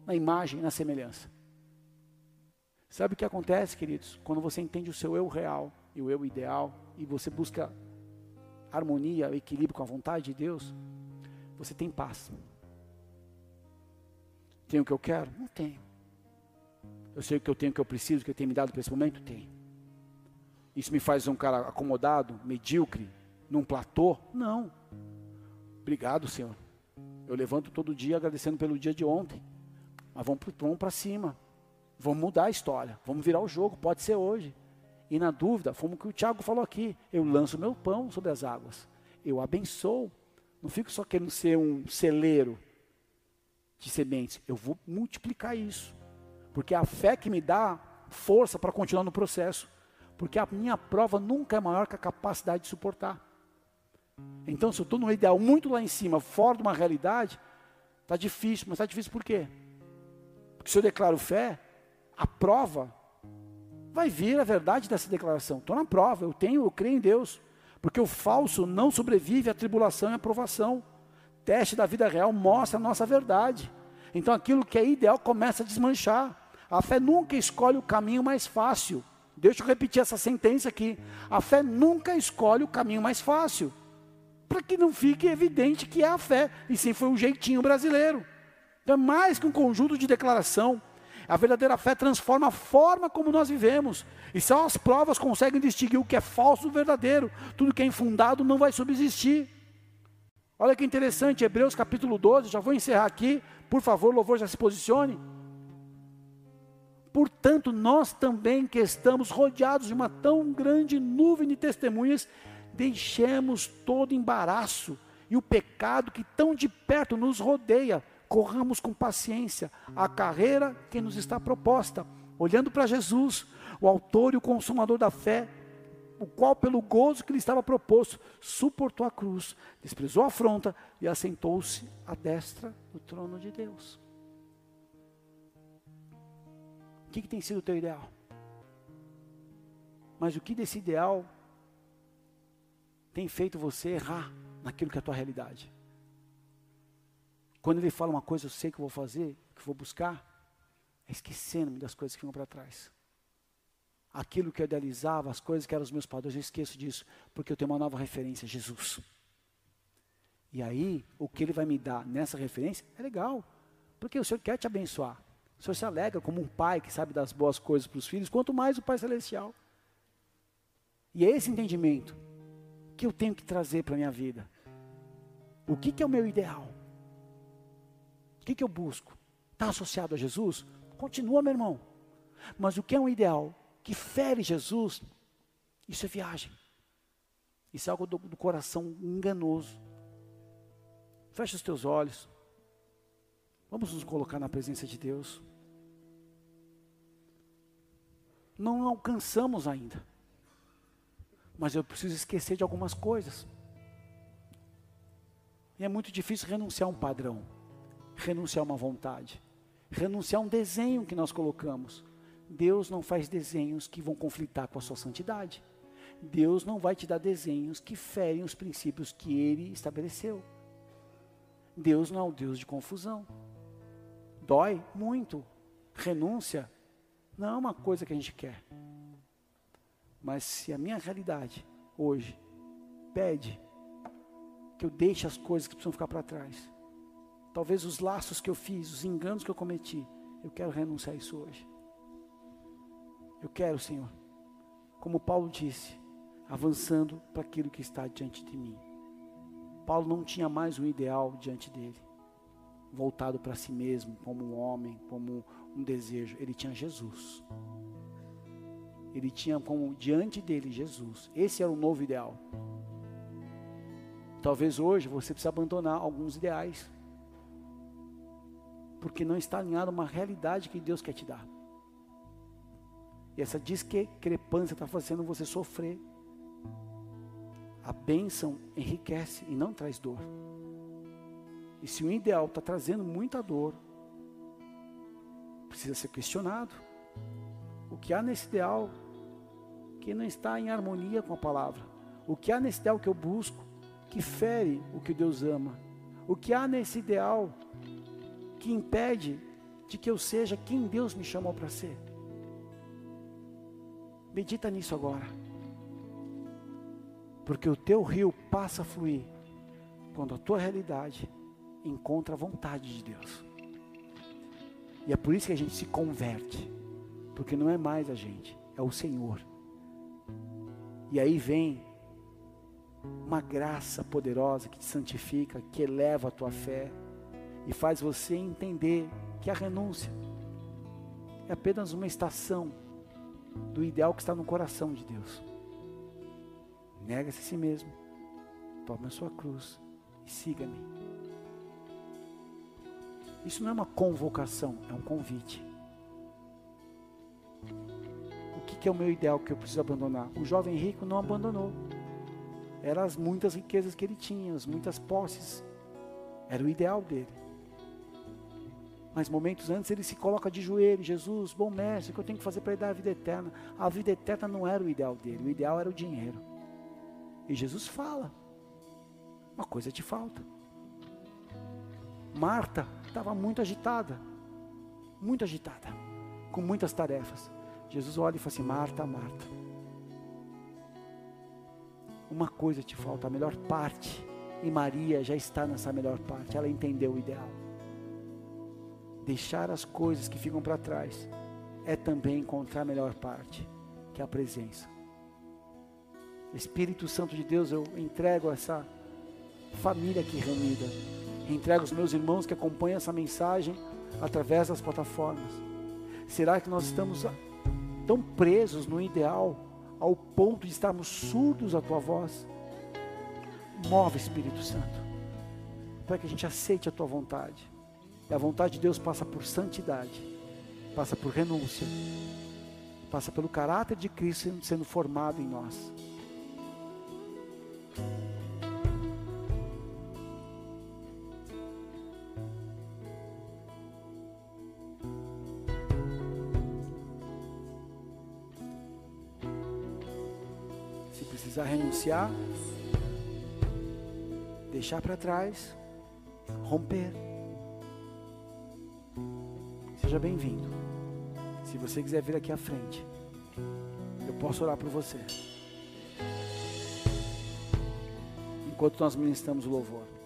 na imagem, na semelhança? Sabe o que acontece, queridos? Quando você entende o seu eu real e o eu ideal e você busca harmonia, equilíbrio com a vontade de Deus, você tem paz. Tenho o que eu quero? Não tenho. Eu sei o que eu tenho, o que eu preciso, o que eu tenho me dado para esse momento? Tenho. Isso me faz um cara acomodado, medíocre, num platô? Não. Obrigado, Senhor. Eu levanto todo dia agradecendo pelo dia de ontem. Mas vamos, para cima. Vamos mudar a história. Vamos virar o jogo. Pode ser hoje. E na dúvida, como que o Tiago falou aqui, eu lanço meu pão sobre as águas. Eu abençoo. Não fico só querendo ser um celeiro de sementes. Eu vou multiplicar isso. Porque a fé que me dá força para continuar no processo. Porque a minha prova nunca é maior que a capacidade de suportar. Então, se eu estou no ideal muito lá em cima, fora de uma realidade, está difícil. Mas está difícil por quê? Porque se eu declaro fé, a prova vai vir a verdade dessa declaração. Estou na prova, eu tenho, eu creio em Deus. Porque o falso não sobrevive à tribulação e à provação teste da vida real mostra a nossa verdade. Então aquilo que é ideal começa a desmanchar. A fé nunca escolhe o caminho mais fácil. Deixa eu repetir essa sentença aqui. A fé nunca escolhe o caminho mais fácil. Para que não fique evidente que é a fé, e sim foi um jeitinho brasileiro. Então é mais que um conjunto de declaração. A verdadeira fé transforma a forma como nós vivemos. E só as provas conseguem distinguir o que é falso do verdadeiro. Tudo que é infundado não vai subsistir. Olha que interessante, Hebreus capítulo 12, já vou encerrar aqui, por favor, louvor já se posicione. Portanto, nós também que estamos rodeados de uma tão grande nuvem de testemunhas, deixemos todo embaraço e o pecado que tão de perto nos rodeia, corramos com paciência a carreira que nos está proposta, olhando para Jesus, o autor e o consumador da fé, o qual, pelo gozo que lhe estava proposto, suportou a cruz, desprezou a afronta e assentou-se à destra do trono de Deus. O que, que tem sido o teu ideal? Mas o que desse ideal tem feito você errar naquilo que é a tua realidade? Quando ele fala uma coisa, eu sei que vou fazer, que vou buscar, é esquecendo-me das coisas que ficam para trás aquilo que eu idealizava, as coisas que eram os meus padrões, eu esqueço disso, porque eu tenho uma nova referência, Jesus. E aí, o que ele vai me dar nessa referência é legal, porque o Senhor quer te abençoar. O Senhor se alegra como um pai que sabe das boas coisas para os filhos, quanto mais o Pai Celestial. E é esse entendimento que eu tenho que trazer para a minha vida. O que, que é o meu ideal? Que, que eu busco? Está associado a Jesus? Continua, meu irmão. Mas o que é um ideal? que fere Jesus, isso é viagem. Isso é algo do, do coração enganoso. Feche os teus olhos. Vamos nos colocar na presença de Deus. Não alcançamos ainda. Mas eu preciso esquecer de algumas coisas. E é muito difícil renunciar a um padrão, renunciar a uma vontade, renunciar a um desenho que nós colocamos. Deus não faz desenhos que vão conflitar com a sua santidade. Deus não vai te dar desenhos que ferem os princípios que ele estabeleceu. Deus não é o Deus de confusão. Dói muito. Renúncia não é uma coisa que a gente quer. Mas se a minha realidade hoje pede que eu deixe as coisas que precisam ficar para trás, talvez os laços que eu fiz, os enganos que eu cometi, eu quero renunciar a isso hoje. Eu quero, Senhor, como Paulo disse, avançando para aquilo que está diante de mim. Paulo não tinha mais um ideal diante dele, voltado para si mesmo, como um homem, como um desejo. Ele tinha Jesus. Ele tinha como diante dele Jesus. Esse era o novo ideal. Talvez hoje você precise abandonar alguns ideais. Porque não está alinhado a uma realidade que Deus quer te dar. E essa discrepância está fazendo você sofrer. A bênção enriquece e não traz dor. E se o ideal está trazendo muita dor, precisa ser questionado. O que há nesse ideal que não está em harmonia com a palavra? O que há nesse ideal que eu busco que fere o que Deus ama? O que há nesse ideal que impede de que eu seja quem Deus me chamou para ser? Medita nisso agora. Porque o teu rio passa a fluir quando a tua realidade encontra a vontade de Deus. E é por isso que a gente se converte. Porque não é mais a gente, é o Senhor. E aí vem uma graça poderosa que te santifica, que eleva a tua fé e faz você entender que a renúncia é apenas uma estação do ideal que está no coração de Deus. Nega-se a si mesmo, tome a sua cruz e siga-me. Isso não é uma convocação, é um convite. O que, que é o meu ideal que eu preciso abandonar? O jovem rico não abandonou. Eram as muitas riquezas que ele tinha, as muitas posses. Era o ideal dele. Mas momentos antes ele se coloca de joelho, Jesus, bom mestre, o que eu tenho que fazer para lhe dar a vida eterna? A vida eterna não era o ideal dele, o ideal era o dinheiro. E Jesus fala: uma coisa te falta. Marta estava muito agitada, muito agitada, com muitas tarefas. Jesus olha e fala assim: Marta, Marta, uma coisa te falta, a melhor parte. E Maria já está nessa melhor parte, ela entendeu o ideal. Deixar as coisas que ficam para trás é também encontrar a melhor parte, que é a presença. Espírito Santo de Deus, eu entrego essa família aqui reunida. Entrego os meus irmãos que acompanham essa mensagem através das plataformas. Será que nós estamos tão presos no ideal ao ponto de estarmos surdos à tua voz? Move, Espírito Santo, para que a gente aceite a tua vontade. E a vontade de Deus passa por santidade, passa por renúncia, passa pelo caráter de Cristo sendo formado em nós. Se precisar renunciar, deixar para trás, romper. Seja bem-vindo. Se você quiser vir aqui à frente, eu posso orar por você. Enquanto nós ministramos o louvor.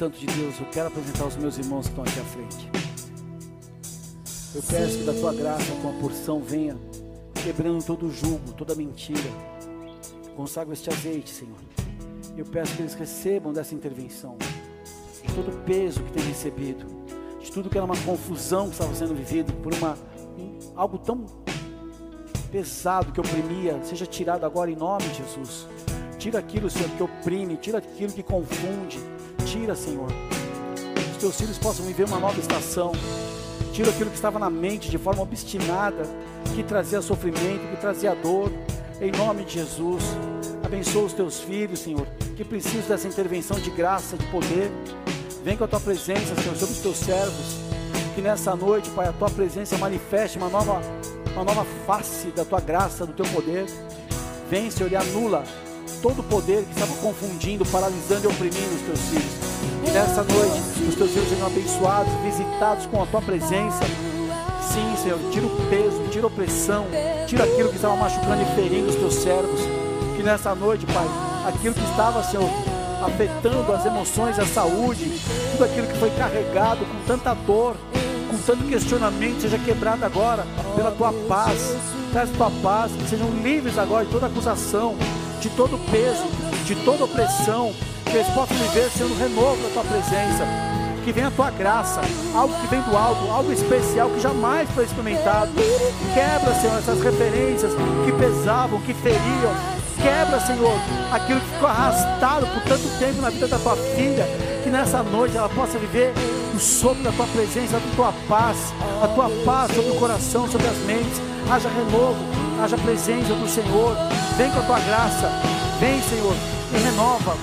Santo de Deus, eu quero apresentar os meus irmãos que estão aqui à frente. Eu peço que da tua graça, a tua porção venha quebrando todo julgo, toda mentira. Consagro este azeite, Senhor. Eu peço que eles recebam dessa intervenção, de todo o peso que tem recebido, de tudo que era uma confusão que estava sendo vivido por uma um, algo tão pesado que oprimia, seja tirado agora em nome de Jesus. Tira aquilo, Senhor, que oprime, tira aquilo que confunde. Tira, Senhor. Os teus filhos possam viver uma nova estação. Tira aquilo que estava na mente de forma obstinada, que trazia sofrimento, que trazia dor. Em nome de Jesus. Abençoa os teus filhos, Senhor, que precisam dessa intervenção de graça, de poder. Vem com a tua presença, Senhor, sobre os teus servos. Que nessa noite, Pai, a tua presença manifeste uma nova, uma nova face da tua graça, do teu poder. Vem, Senhor, e anula todo o poder que estava confundindo, paralisando e oprimindo os teus filhos. Nessa noite, os teus filhos sejam abençoados, visitados com a tua presença. Sim, Senhor, tira o peso, tira a opressão, tira aquilo que estava machucando e ferindo os teus servos. Que nessa noite, Pai, aquilo que estava, Senhor, afetando as emoções, a saúde, tudo aquilo que foi carregado com tanta dor, com tanto questionamento, seja quebrado agora pela tua paz. Traz tua paz, que sejam livres agora de toda acusação, de todo peso, de toda opressão, que eles possam viver sendo renovo da tua presença. Que venha a tua graça, algo que vem do alto, algo especial que jamais foi experimentado. Quebra, Senhor, essas referências que pesavam, que feriam. Quebra, Senhor, aquilo que ficou arrastado por tanto tempo na vida da tua filha. Que nessa noite ela possa viver o sopro da tua presença, a tua paz, a tua paz sobre o coração, sobre as mentes. Haja renovo, haja presença do Senhor. Vem com a tua graça, vem, Senhor, e renova.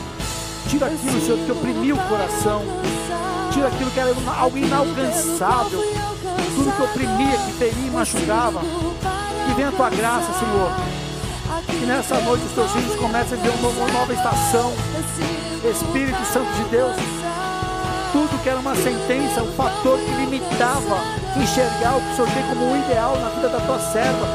Tira aquilo, Senhor, que oprimiu o coração. Tira aquilo que era algo inalcançável. Tudo que oprimia, que feria e machucava. Que venha a tua graça, Senhor. Que nessa noite os teus filhos comecem a ver uma nova estação. Espírito Santo de Deus. Tudo que era uma sentença, um fator que limitava enxergar o que o Senhor tem como um ideal na vida da tua serva,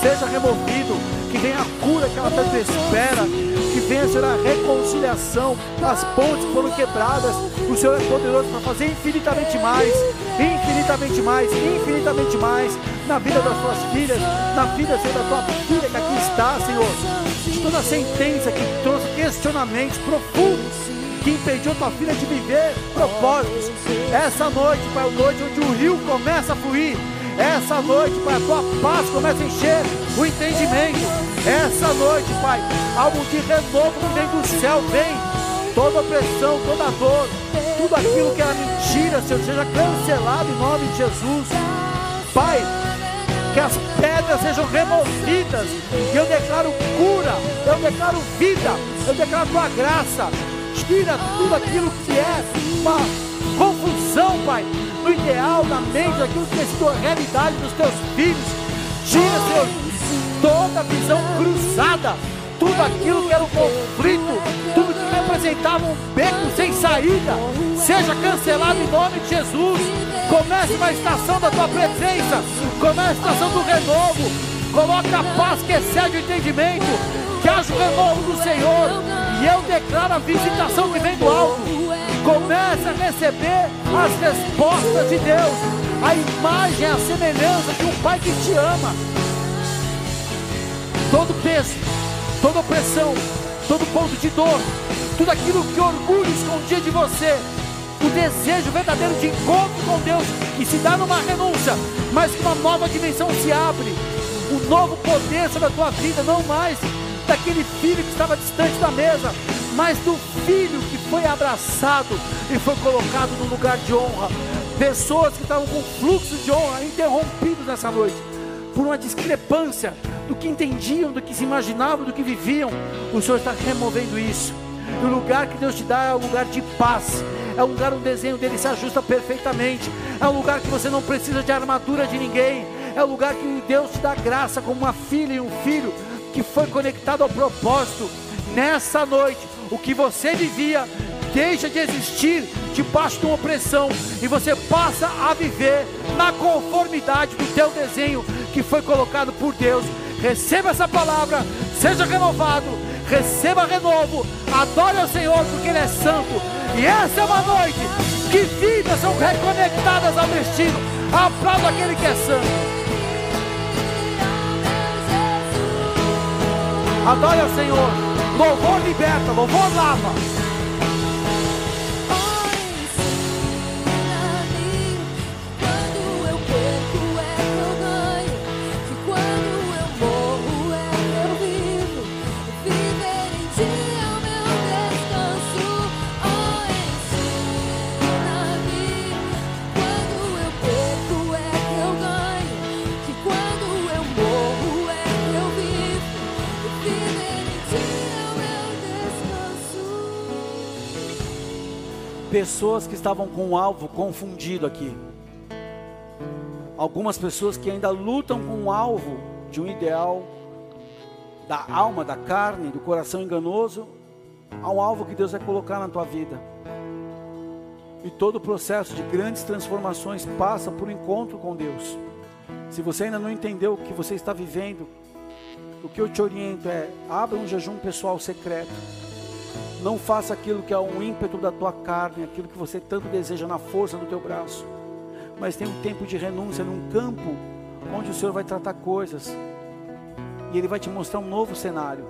seja removido. Que venha a cura que ela tanto espera. Que venha, Senhor, a reconciliação. As pontes que foram quebradas. O Senhor é poderoso para fazer infinitamente mais, infinitamente mais, infinitamente mais na vida das tuas filhas, na vida, Senhor, da tua filha que aqui está, Senhor. De toda sentença que trouxe questionamentos profundos que impediu tua filha de viver propósitos. Essa noite, Pai, é noite onde o rio começa a fluir. Essa noite, Pai, a tua paz começa a encher o entendimento. Essa noite, Pai, algo de renovo que vem do céu, vem. Toda opressão, toda dor, tudo aquilo que era mentira, Senhor, seja cancelado em nome de Jesus. Pai, que as pedras sejam removidas. Eu declaro cura, eu declaro vida, eu declaro tua graça. Tira tudo aquilo que é uma confusão, Pai, ideal, na mente, aquilo que sido a realidade dos teus filhos. Tira, Senhor, toda visão cruzada, tudo aquilo que era um conflito, tudo que representava um beco sem saída, seja cancelado em nome de Jesus. Comece uma estação da tua presença, comece a estação do renovo. Coloca a paz que excede o entendimento, que haja o renovo do Senhor. E eu declaro a visitação que vem do alto. Receber as respostas de Deus, a imagem, a semelhança de um Pai que te ama. Todo peso, toda opressão, todo ponto de dor, tudo aquilo que orgulho escondia de você, o desejo verdadeiro de encontro com Deus, que se dá numa renúncia, mas que uma nova dimensão se abre, um novo poder sobre a tua vida, não mais daquele filho que estava distante da mesa, mas do filho que foi abraçado e foi colocado no lugar de honra. Pessoas que estavam com fluxo de honra interrompidos nessa noite por uma discrepância do que entendiam, do que se imaginavam, do que viviam. O Senhor está removendo isso. E o lugar que Deus te dá é um lugar de paz. É um lugar onde o desenho dele se ajusta perfeitamente. É um lugar que você não precisa de armadura de ninguém. É um lugar que Deus te dá graça como uma filha e um filho que foi conectado ao propósito. Nessa noite, o que você vivia deixa de existir debaixo de uma opressão e você passa a viver na conformidade do teu desenho que foi colocado por Deus. Receba essa palavra, seja renovado, receba renovo, adore ao Senhor porque Ele é santo. E essa é uma noite que vidas são reconectadas ao destino. Aplauda aquele que é santo. Adore ao Senhor. Louvor liberta, louvor lava. Pessoas que estavam com o alvo confundido aqui. Algumas pessoas que ainda lutam com o alvo de um ideal da alma, da carne, do coração enganoso, a um alvo que Deus vai colocar na tua vida. E todo o processo de grandes transformações passa por encontro com Deus. Se você ainda não entendeu o que você está vivendo, o que eu te oriento é: abra um jejum pessoal secreto não faça aquilo que é um ímpeto da tua carne, aquilo que você tanto deseja na força do teu braço. Mas tem um tempo de renúncia num campo onde o Senhor vai tratar coisas. E Ele vai te mostrar um novo cenário.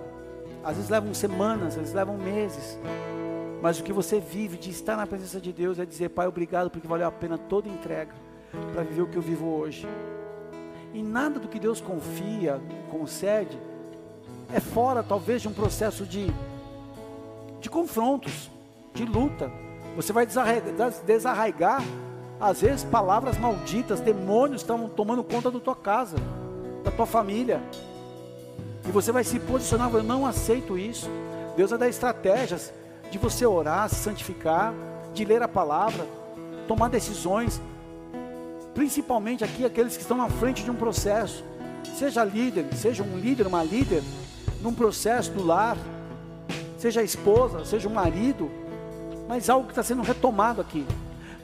Às vezes levam semanas, às vezes levam meses. Mas o que você vive de estar na presença de Deus é dizer, Pai, obrigado porque valeu a pena toda entrega para viver o que eu vivo hoje. E nada do que Deus confia, concede, é fora talvez de um processo de de confrontos, de luta. Você vai desarraigar, às vezes, palavras malditas, demônios estão tomando conta da tua casa, da tua família. E você vai se posicionar, eu não aceito isso. Deus vai dar estratégias de você orar, se santificar, de ler a palavra, tomar decisões, principalmente aqui aqueles que estão na frente de um processo. Seja líder, seja um líder, uma líder, num processo do lar, seja a esposa, seja o marido, mas algo que está sendo retomado aqui.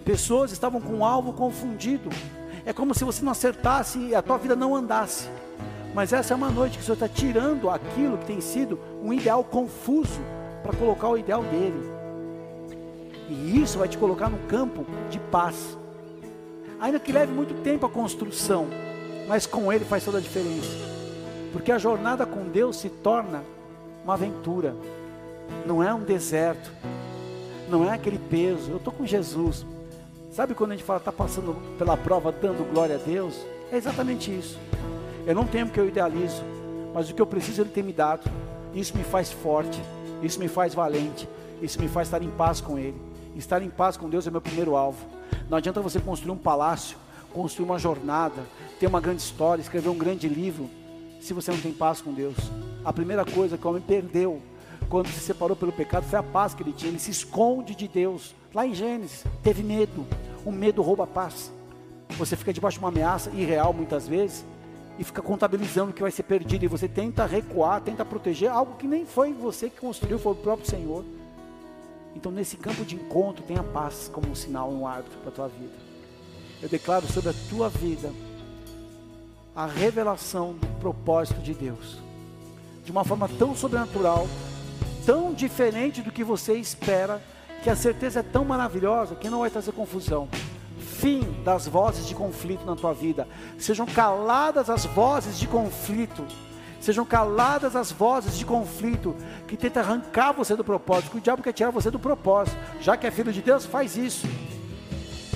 Pessoas estavam com o alvo confundido. É como se você não acertasse e a tua vida não andasse. Mas essa é uma noite que o Senhor está tirando aquilo que tem sido um ideal confuso para colocar o ideal dele. E isso vai te colocar no campo de paz. Ainda que leve muito tempo a construção, mas com ele faz toda a diferença. Porque a jornada com Deus se torna uma aventura não é um deserto, não é aquele peso. Eu estou com Jesus. Sabe quando a gente fala, está passando pela prova dando glória a Deus? É exatamente isso. Eu não tenho o que eu idealizo, mas o que eu preciso Ele tem me dado. Isso me faz forte, isso me faz valente, isso me faz estar em paz com Ele. Estar em paz com Deus é meu primeiro alvo. Não adianta você construir um palácio, construir uma jornada, ter uma grande história, escrever um grande livro, se você não tem paz com Deus. A primeira coisa que o homem perdeu quando se separou pelo pecado, foi a paz que ele tinha. Ele se esconde de Deus. Lá em Gênesis, teve medo. O medo rouba a paz. Você fica debaixo de uma ameaça irreal muitas vezes e fica contabilizando que vai ser perdido. E você tenta recuar, tenta proteger algo que nem foi você que construiu, foi o próprio Senhor. Então, nesse campo de encontro, tenha paz como um sinal, um árbitro para a tua vida. Eu declaro sobre a tua vida a revelação do propósito de Deus, de uma forma tão sobrenatural tão diferente do que você espera, que a certeza é tão maravilhosa que não vai trazer confusão. Fim das vozes de conflito na tua vida. Sejam caladas as vozes de conflito. Sejam caladas as vozes de conflito que tentam arrancar você do propósito. Que o diabo quer tirar você do propósito. Já que é filho de Deus, faz isso.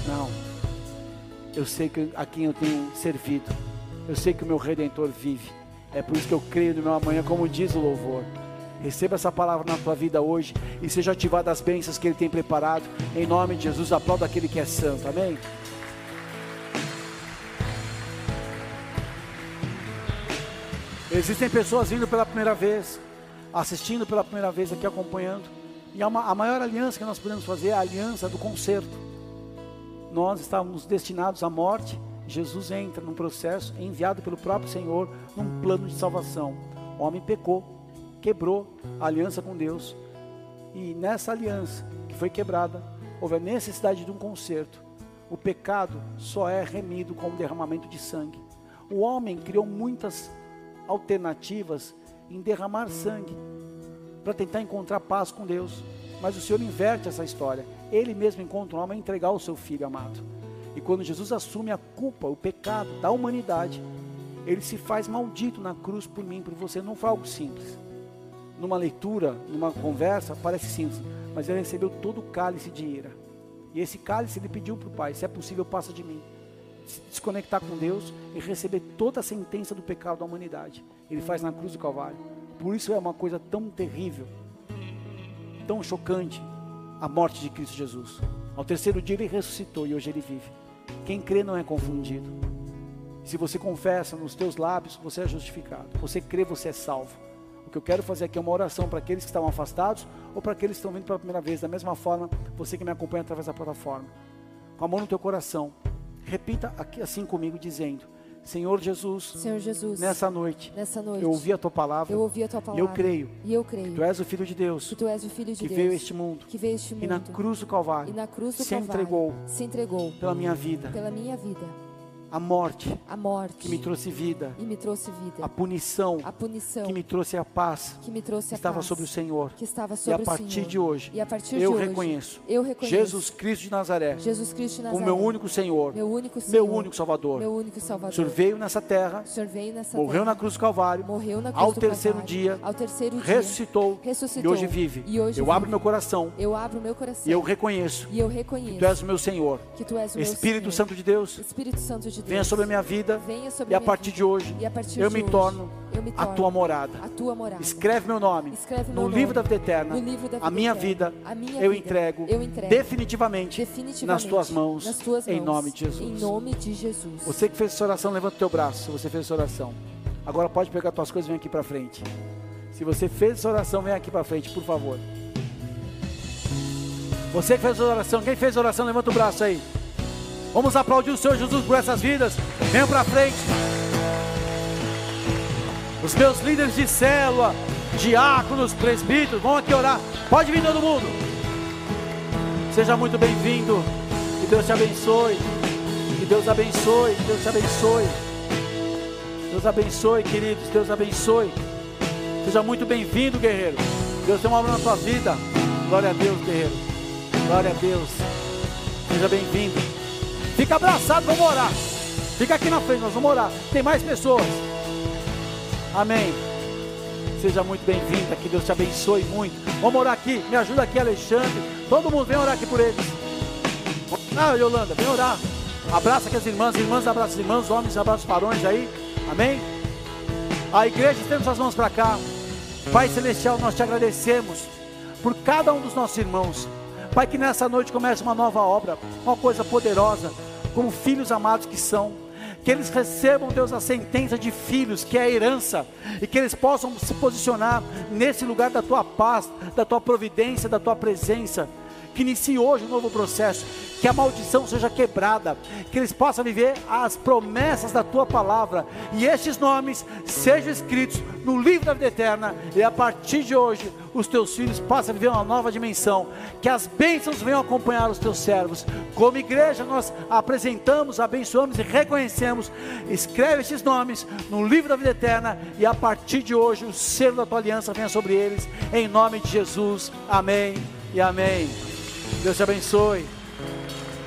Não. Eu sei que a quem eu tenho servido. Eu sei que o meu redentor vive. É por isso que eu creio no meu amanhã, como diz o louvor. Receba essa palavra na tua vida hoje e seja ativada as bênçãos que Ele tem preparado. Em nome de Jesus, aplauda aquele que é santo. Amém? Existem pessoas vindo pela primeira vez, assistindo pela primeira vez aqui, acompanhando. E a, a maior aliança que nós podemos fazer é a aliança do conserto. Nós estávamos destinados à morte. Jesus entra num processo enviado pelo próprio Senhor num plano de salvação. O homem pecou, quebrou a aliança com Deus. E nessa aliança que foi quebrada, houve a necessidade de um conserto. O pecado só é remido com o derramamento de sangue. O homem criou muitas alternativas em derramar sangue para tentar encontrar paz com Deus. Mas o Senhor inverte essa história. Ele mesmo encontra um homem a entregar o seu filho amado. E quando Jesus assume a culpa, o pecado da humanidade, ele se faz maldito na cruz por mim, por você. Não foi algo simples. Numa leitura, numa conversa, parece simples, mas ele recebeu todo o cálice de ira. E esse cálice ele pediu para o Pai: se é possível, passa de mim. Se desconectar com Deus e receber toda a sentença do pecado da humanidade. Ele faz na cruz do Calvário. Por isso é uma coisa tão terrível, tão chocante, a morte de Cristo Jesus. Ao terceiro dia ele ressuscitou e hoje ele vive. Quem crê não é confundido. Se você confessa nos teus lábios, você é justificado. Você crê, você é salvo. O que eu quero fazer aqui é uma oração para aqueles que estavam afastados ou para aqueles que estão vindo pela primeira vez. Da mesma forma, você que me acompanha através da plataforma. Com a mão no teu coração, repita aqui assim comigo, dizendo: Senhor Jesus, Senhor Jesus, nessa noite, nessa noite, eu ouvi a tua palavra, eu ouvi a tua e palavra, eu creio, e eu creio, tu és o Filho de Deus, que tu és o filho de que Deus, veio este mundo, que veio este mundo, e na cruz do Calvário, e na cruz do se Calvário, entregou se entregou pela minha vida, pela minha vida, a morte a morte que me trouxe vida, e me trouxe vida, a punição a punição que me trouxe a paz, que me trouxe a estava paz, sobre o Senhor. que estava E sobre a partir o Senhor. de hoje, e a partir eu de hoje, reconheço eu reconheço Jesus Cristo de Nazaré Jesus Cristo de como Nazaré, meu único Senhor, meu único meu Senhor, único Salvador. meu único O Salvador. Senhor veio nessa terra, O veio nessa morreu terra, na cruz do Calvário, morreu na cruz ao do terceiro Calvário, dia, ao terceiro dia, ressuscitou e ressuscitou, hoje vive. e hoje Eu vive. abro meu coração Eu abro o meu coração e eu reconheço e eu reconheço que tu és o meu Senhor. que tu és o meu Espírito. Santo de Deus, Espírito Santo de Deus, venha sobre a minha vida venha sobre e a minha vida. de hoje e a partir eu de me hoje, torno eu me a torno tua morada. a tua morada. Escreve meu nome Escreve no meu livro da nome vida eterna. da A minha eterna. vida a minha eu vida, entrego eu entrego definitivamente definitivamente nas tuas mãos, nas tuas em mãos, nome de Jesus. Em nome de Jesus. Você que fez essa oração, levanta o teu braço. Você fez essa oração, agora pode pegar tuas coisas e vem aqui para frente. Se você fez essa oração, vem aqui para frente, por favor. Você que fez a oração, quem fez a oração, levanta o braço aí. Vamos aplaudir o Senhor Jesus por essas vidas. Venham para frente. Os meus líderes de célula, diáconos, presbíteros, vão aqui orar. Pode vir todo mundo. Seja muito bem-vindo. Que Deus te abençoe. Que Deus abençoe. Que Deus te abençoe. Deus abençoe, queridos. Deus abençoe. Seja muito bem-vindo, guerreiro. Deus tem uma obra na tua vida. Glória a Deus, guerreiro. Glória a Deus. Seja bem-vindo. Fica abraçado, vamos orar. Fica aqui na frente, nós vamos orar. Tem mais pessoas. Amém. Seja muito bem-vinda, que Deus te abençoe muito. Vamos orar aqui, me ajuda aqui, Alexandre. Todo mundo vem orar aqui por eles. Ah, Yolanda, vem orar. Abraça aqui as irmãs, irmãs abraça as irmãs, homens abraça os varões aí. Amém? A igreja, estende suas mãos para cá. Pai Celestial, nós te agradecemos por cada um dos nossos irmãos. Pai, que nessa noite comece uma nova obra, uma coisa poderosa, como filhos amados que são. Que eles recebam, Deus, a sentença de filhos, que é a herança, e que eles possam se posicionar nesse lugar da tua paz, da tua providência, da tua presença. Que inicie hoje um novo processo, que a maldição seja quebrada, que eles possam viver as promessas da tua palavra, e estes nomes sejam escritos no livro da vida eterna, e a partir de hoje os teus filhos passam a viver uma nova dimensão, que as bênçãos venham acompanhar os teus servos. Como igreja, nós apresentamos, abençoamos e reconhecemos. Escreve esses nomes no livro da vida eterna, e a partir de hoje o selo da tua aliança venha sobre eles, em nome de Jesus. Amém e amém. Deus te abençoe.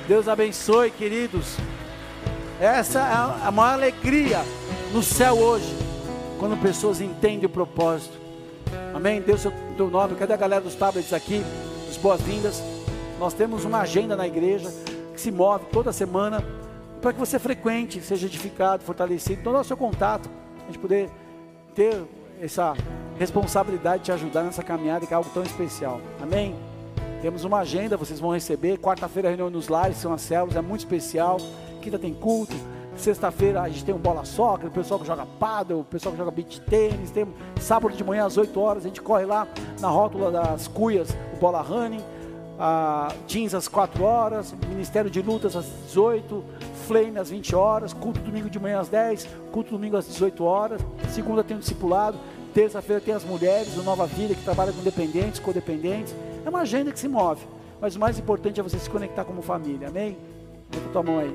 Deus abençoe, queridos. Essa é a maior alegria no céu hoje, quando pessoas entendem o propósito. Amém? Deus, o teu nome. Cadê a galera dos tablets aqui? As boas-vindas. Nós temos uma agenda na igreja que se move toda semana para que você frequente, seja edificado, fortalecido. Então, dá o seu contato, a gente poder ter essa responsabilidade de te ajudar nessa caminhada que é algo tão especial. Amém? Temos uma agenda, vocês vão receber. Quarta-feira, reunião nos lares, são as células, é muito especial. Quinta tem culto. Sexta-feira a gente tem um bola soccer, o pessoal que joga paddle, o pessoal que joga beach tênis. Tem sábado de manhã às 8 horas, a gente corre lá na rótula das cuias, o bola running. A jeans às 4 horas, Ministério de Lutas às 18, Flame às 20 horas, culto domingo de manhã às 10, culto domingo às 18 horas. Segunda tem o discipulado. Terça-feira tem as mulheres do Nova Vida que trabalham com dependentes, codependentes. É uma agenda que se move. Mas o mais importante é você se conectar como família. Amém? Levanta tua mão aí.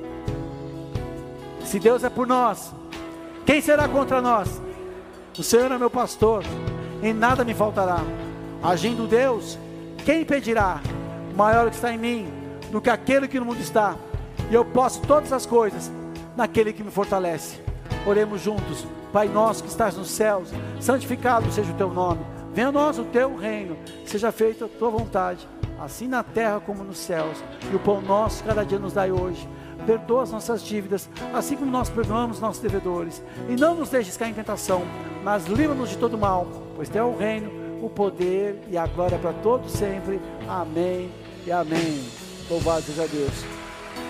Se Deus é por nós, quem será contra nós? O Senhor é meu pastor, em nada me faltará. Agindo Deus, quem impedirá? Maior o que está em mim do que aquele que no mundo está. E eu posso todas as coisas naquele que me fortalece. Oremos juntos. Pai nosso que estás nos céus, santificado seja o teu nome. Venha a nós o teu reino, seja feita a tua vontade, assim na terra como nos céus. E o pão nosso cada dia nos dai hoje. Perdoa as nossas dívidas, assim como nós perdoamos nossos devedores. E não nos deixes cair em tentação, mas livra-nos de todo mal, pois teu é o reino, o poder e a glória para todos sempre. Amém e amém. Louvado seja Deus.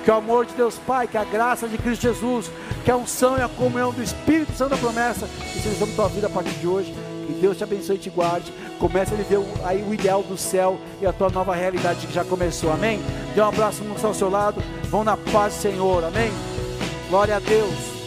Que o amor de Deus Pai, que a graça de Cristo Jesus, que a unção e a comunhão do Espírito Santo da promessa, seja sobre tua vida a partir de hoje. Deus te abençoe e te guarde. Comece a viver o, aí o ideal do céu e a tua nova realidade que já começou. Amém? Dê um abraço no ao seu lado. Vão na paz Senhor. Amém? Glória a Deus.